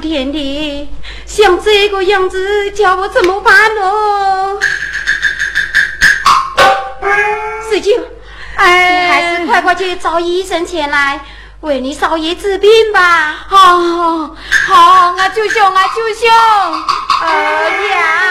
这步田地？像这个样子，叫我怎么办哦？四舅，哎，你还是快快去找医生前来，为你少爷治病吧。好，好，我就想，我就想，哎呀。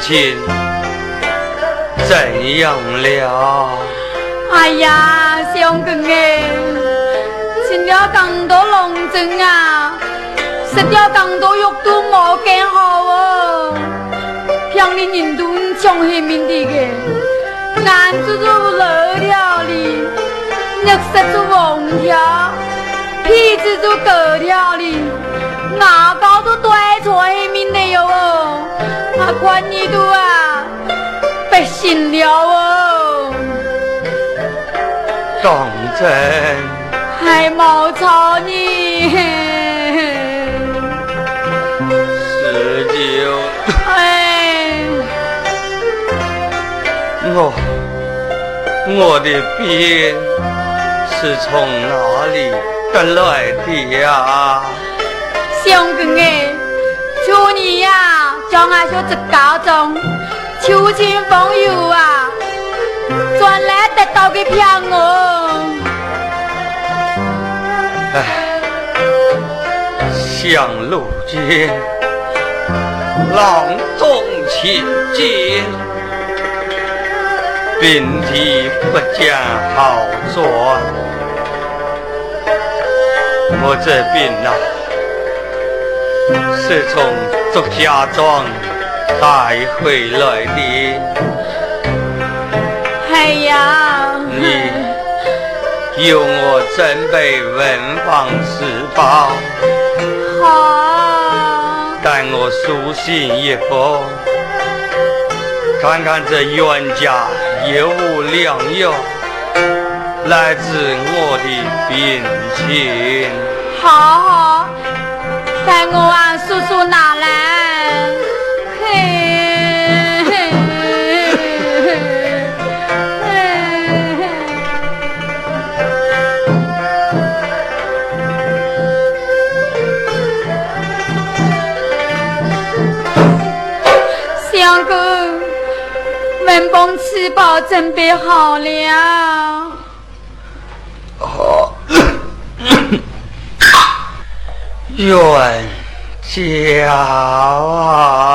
亲怎样了？哎呀，相公哎，吃了更多龙针啊！食掉更多肉都冇更好哦，像你人都强黑面的个，眼珠子老条哩，肉色都黄条，皮子都高条哩，牙你都啊，不行了哦，当真？还冇吵你。我我的病是从哪里得来的呀？相公哎，你呀，叫俺小子高中秋千风油啊，转来得到个票哦。哎，相路间，郎中情见。病体不见好转，我这病呐，是从祝家庄带回来的。哎呀，你有我准备文房四宝，好，待我书信一封，看看这冤家。有无良药来治我的病情？好好，待我往叔叔拿来。嘿，相公。文崩吃饱准备好了。好，冤家啊！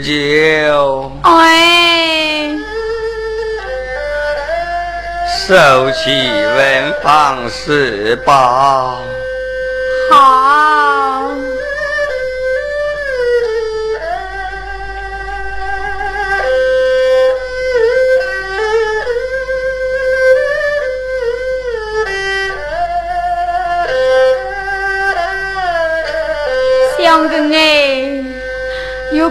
十九，哎，手起文房四宝，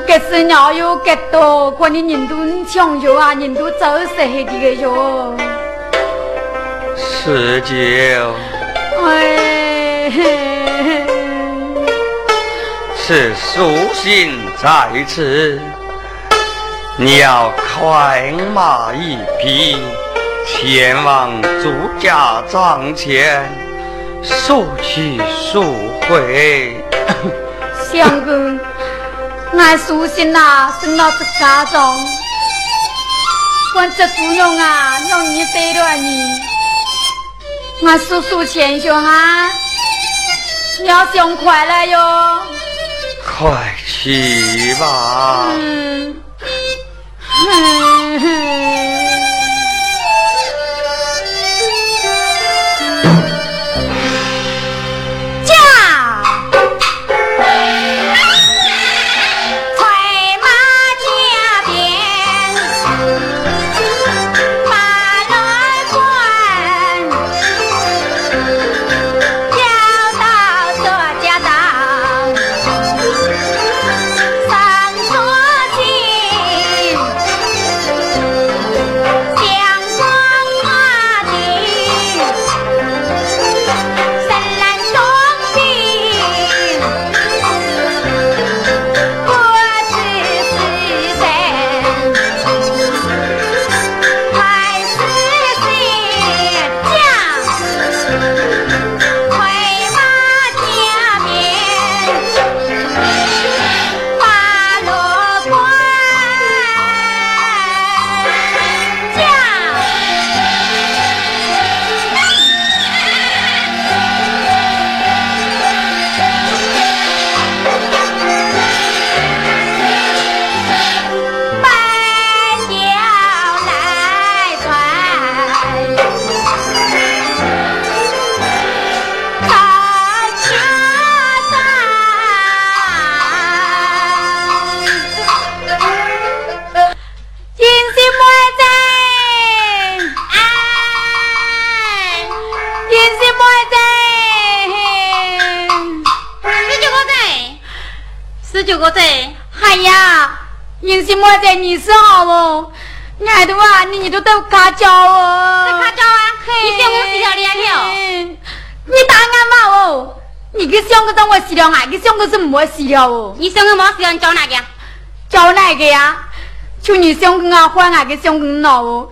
有给是鸟，有给多，可你人都抢药啊，人都走死的个哟。十九，哎，是书信在此，你要快马一匹，前往朱家庄前，速去速回。相公。俺苏心呐，生到这家中，管这姑娘啊，让你得了你，俺叔叔前兄啊，你要想快来哟，快去吧。嗯，你都都卡叫哦，在卡叫啊！你想我洗了脸了？你打俺妈哦！你给想个让我洗了，俺给想个是没洗了哦。你想个没洗了，你叫哪个？找哪个呀？就你想跟俺换，俺给想跟闹哦。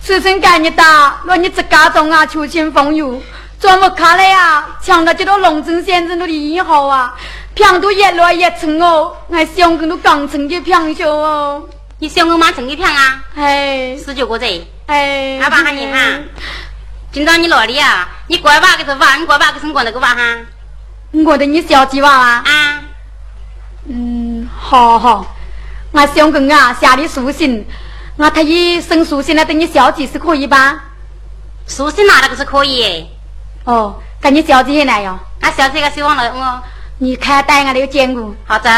此生赶你打，若你自家中啊，求亲风雨，怎么看了呀？抢到这个龙镇先生的以后啊，평도越来越沉哦，俺想跟都刚成的평쇼哦。你想我妈成一片啊？哎，十九个字。哎，阿爸喊你哈，今朝你哪里啊？你过把个是娃，你过把个是过那个娃哈？我的你小鸡娃娃啊？嗯，好好，我想跟啊下的书信，我特意送书信来等你小鸡是可以吧？书信拿那个是可以。哦，赶你小鸡进来哟。俺小鸡个希望了我， 你开单，俺都见过，好走。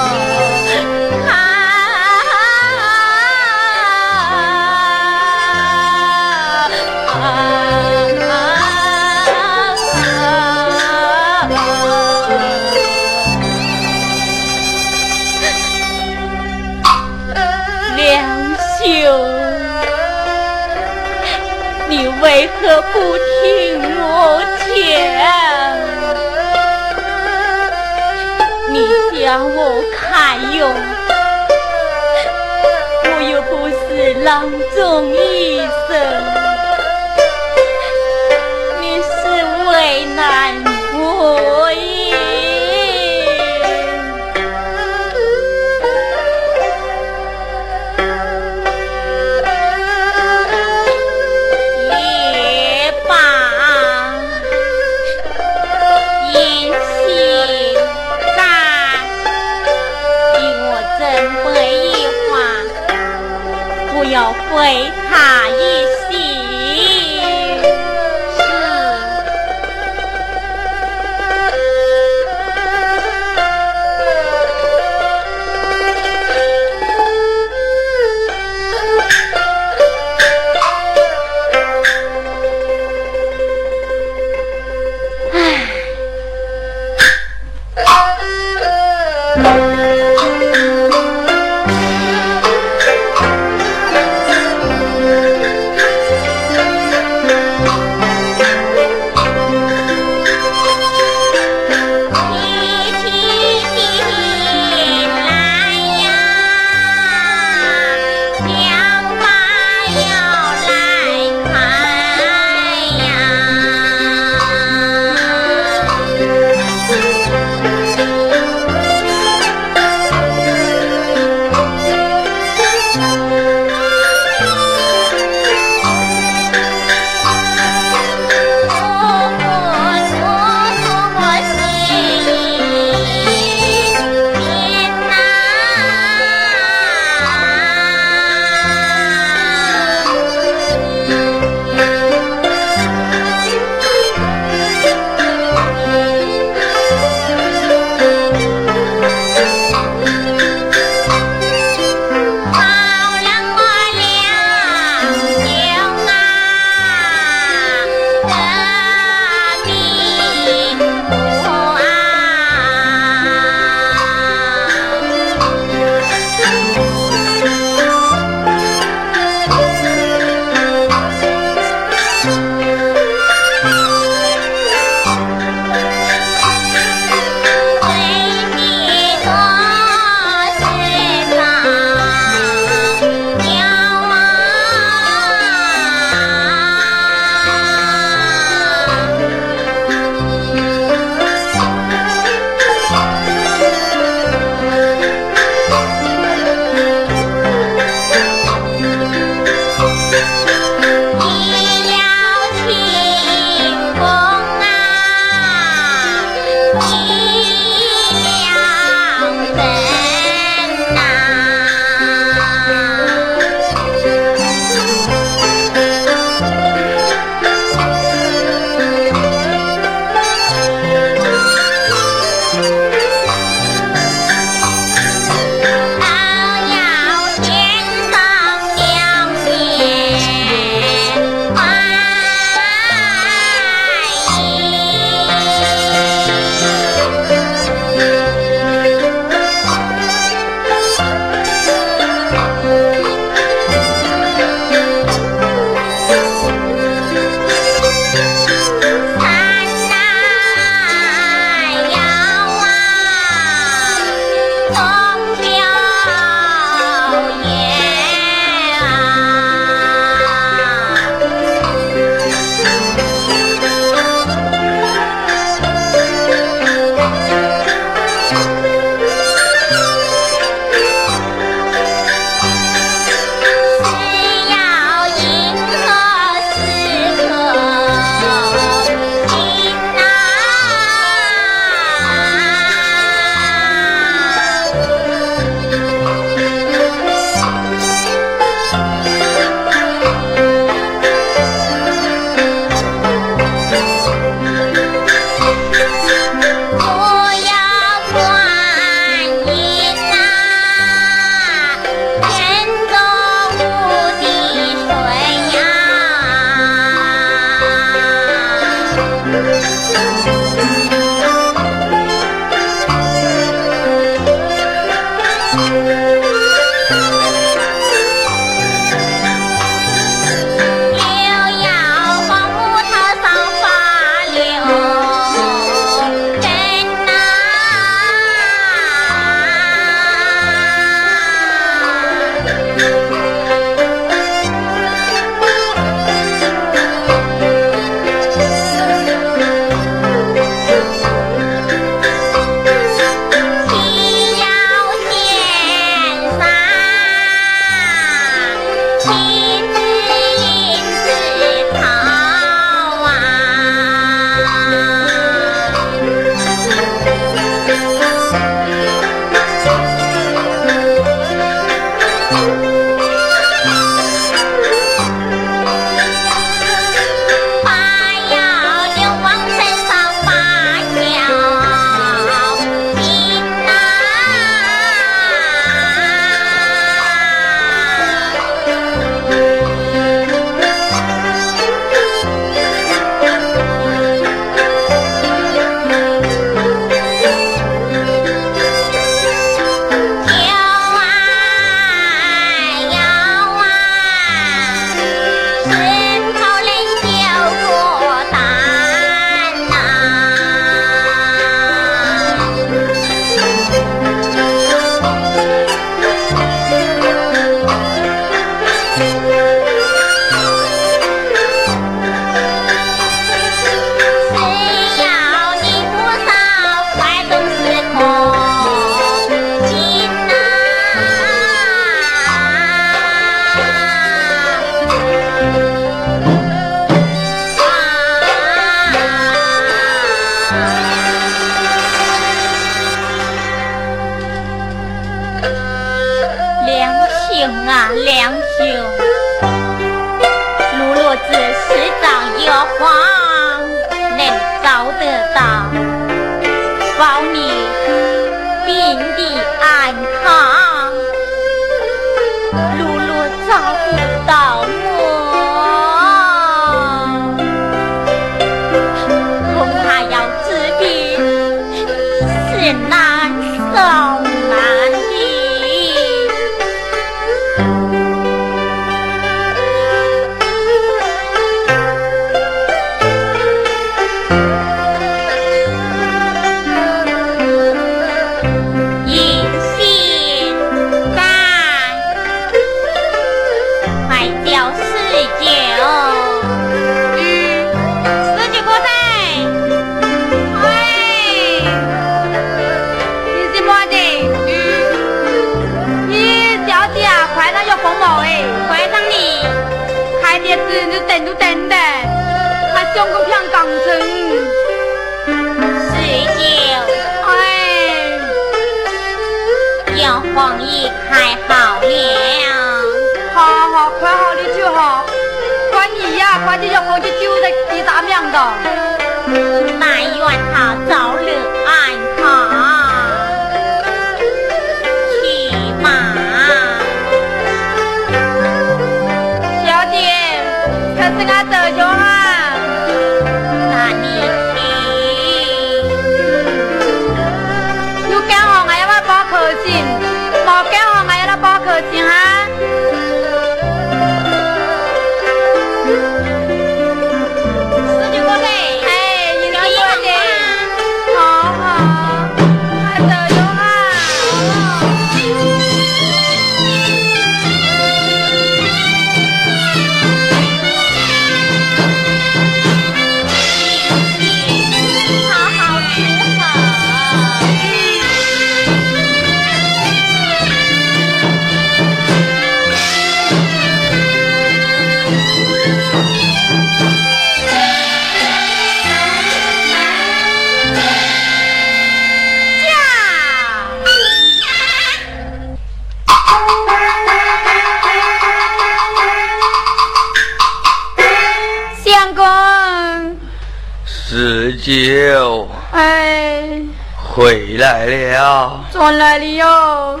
来了。转来了哟。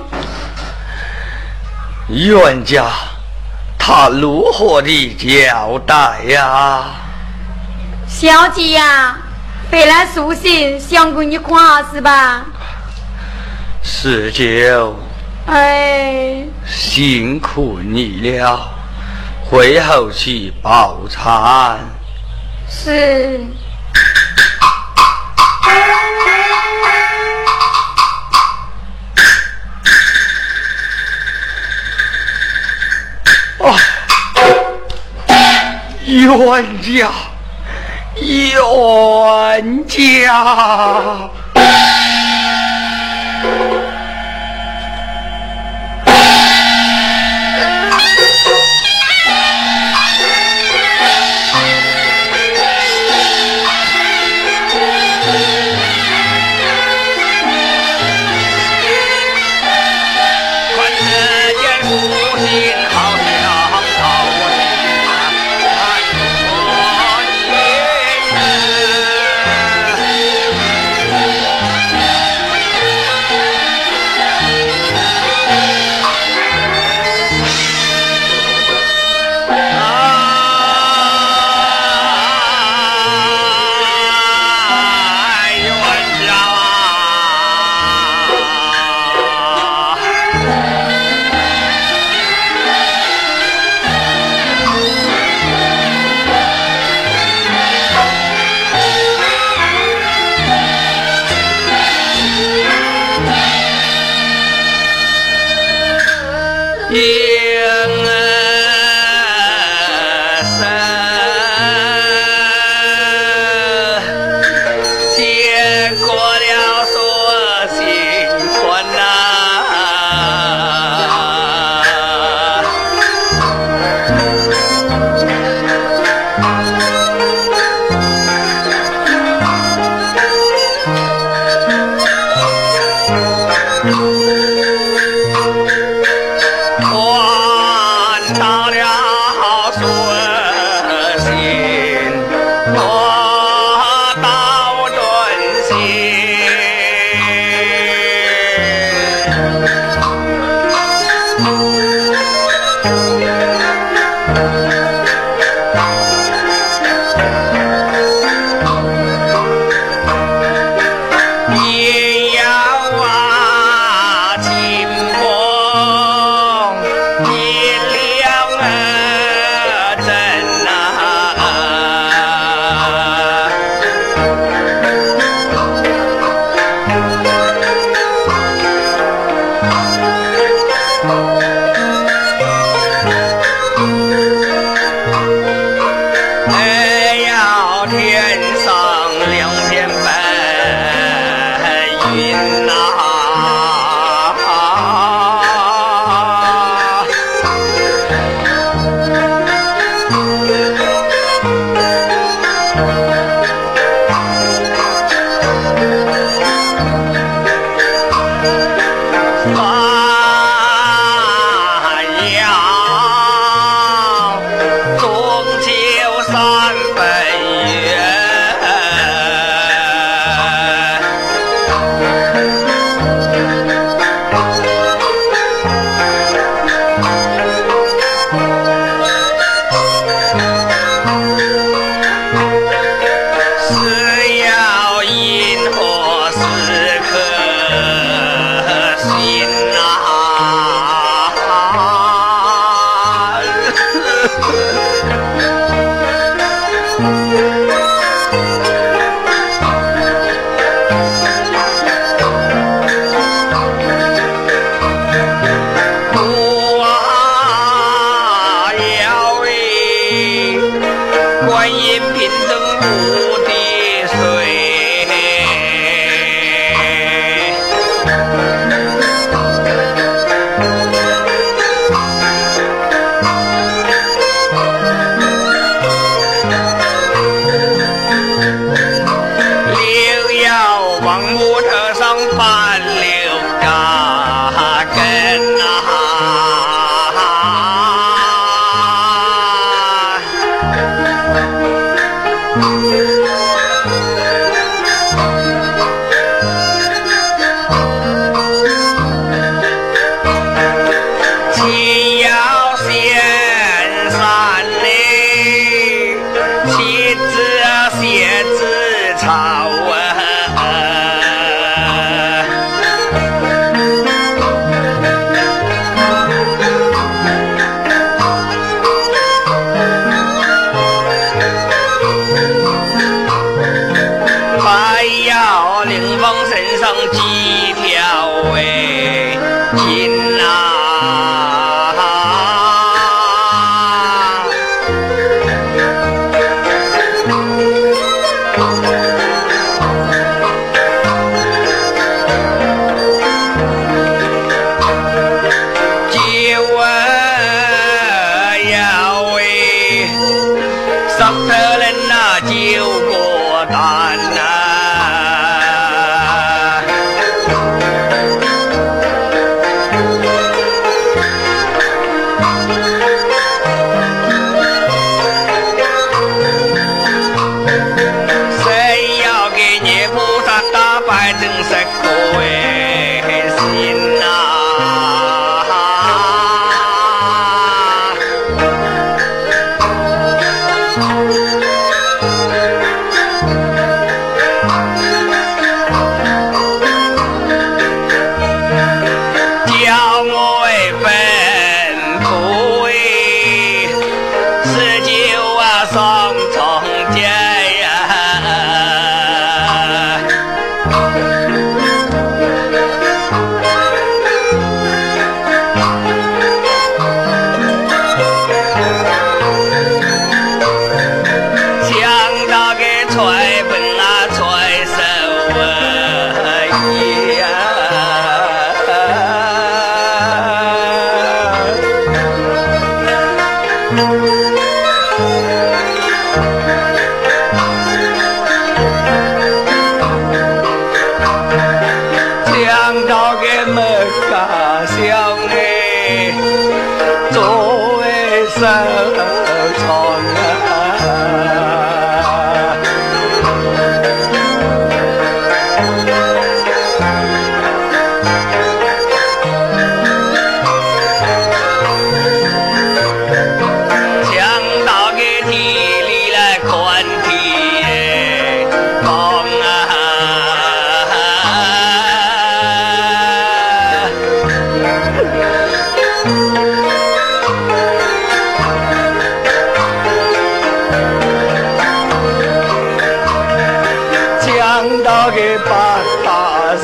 冤家他如何的交代呀？小姐呀本来属性相公你夸是吧？十九哎。辛苦你了回后去饱餐是。冤家冤家。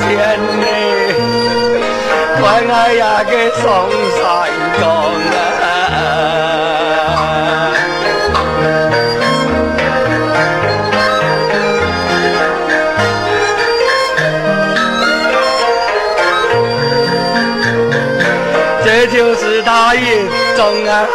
天嘞，关爱呀个送山岗啊！这就是大眼中啊。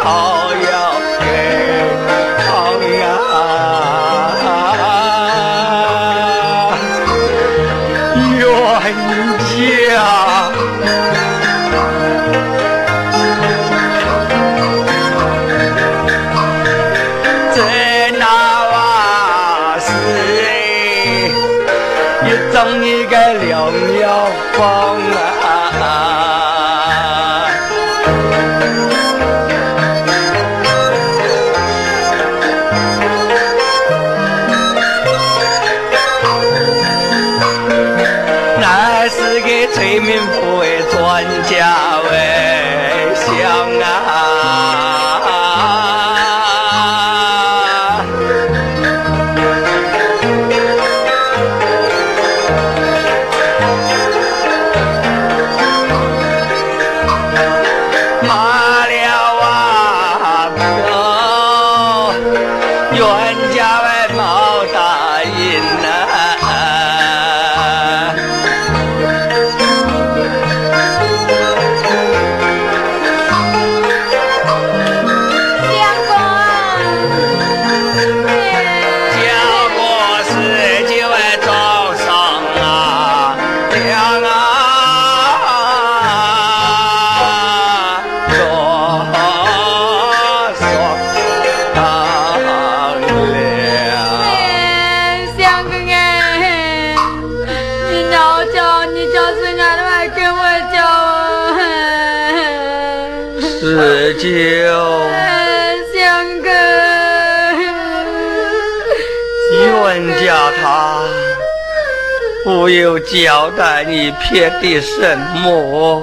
不有交代你骗的什么？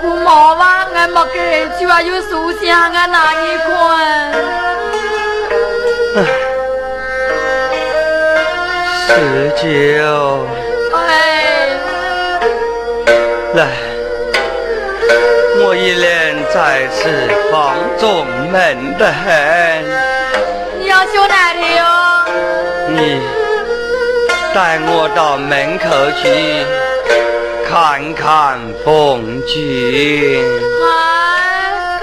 姑妈话俺没给，就还有书信俺拿一款。十九，哎，来，我一人在此放纵闷得很。你要修哪里哟？你带我到门口去看看风景。哎，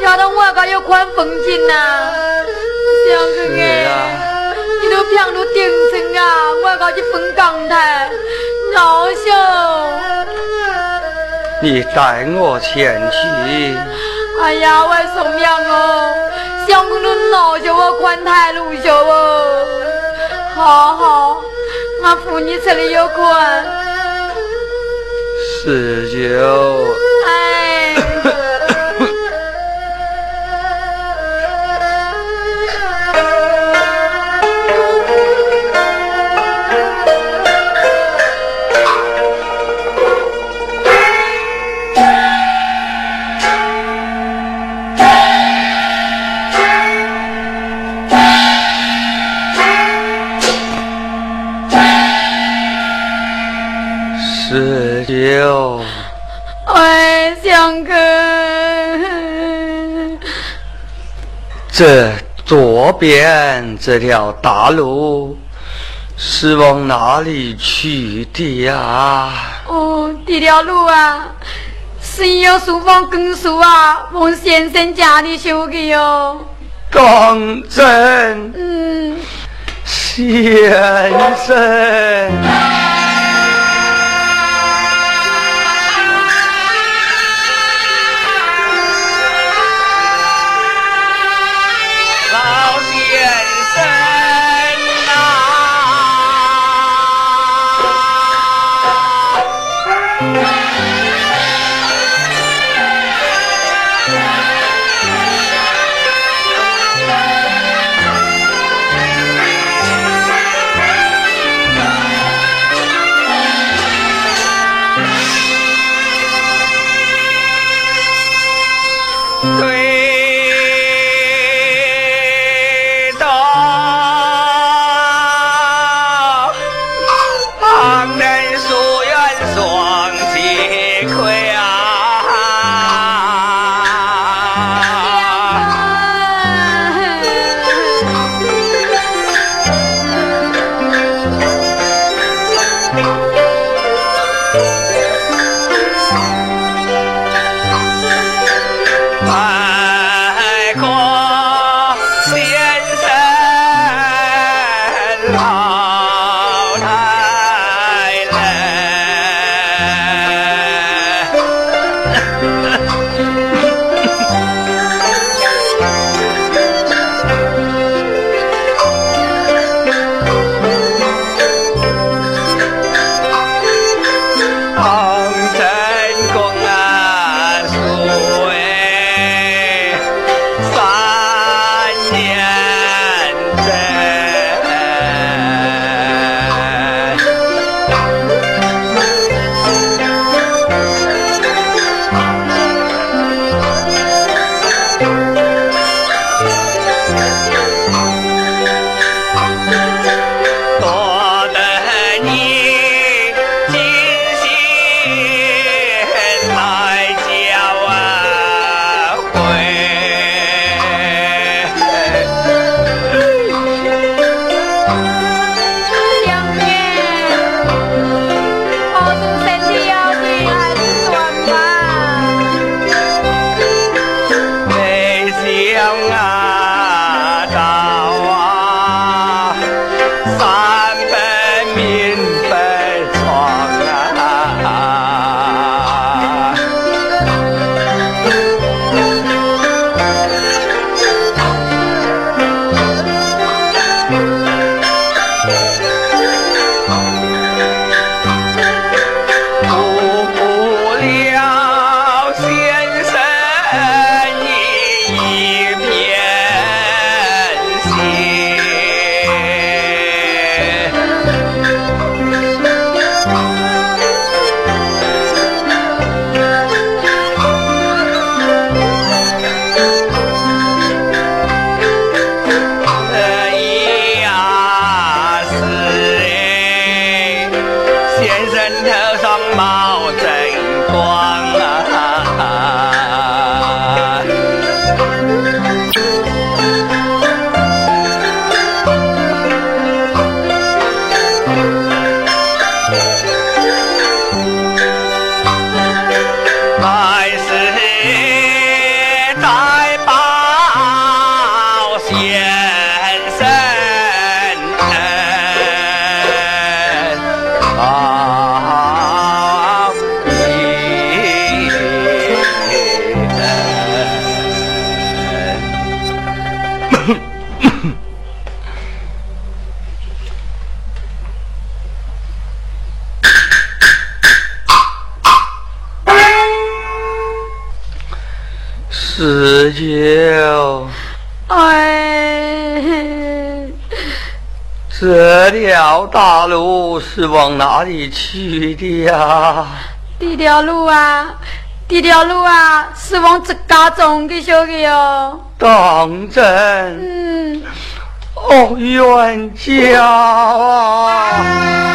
要到我个有看风景呐，相公是哎，啊，你都平路顶层啊，我个去分港台，老秀。你带我前去。哎呀，我送娘哦，相公都闹着我宽台路秀哦。好好，我扶你这里有款。十九，哎，这左边这条大路是往哪里去的呀？哦，这条路啊，是有书房耕树啊，往先生家里修的哟。刚正嗯，先生。是往哪里去的呀？这条路啊，这条路啊，是往自家种的修的哟。当真？嗯，哦，冤家啊！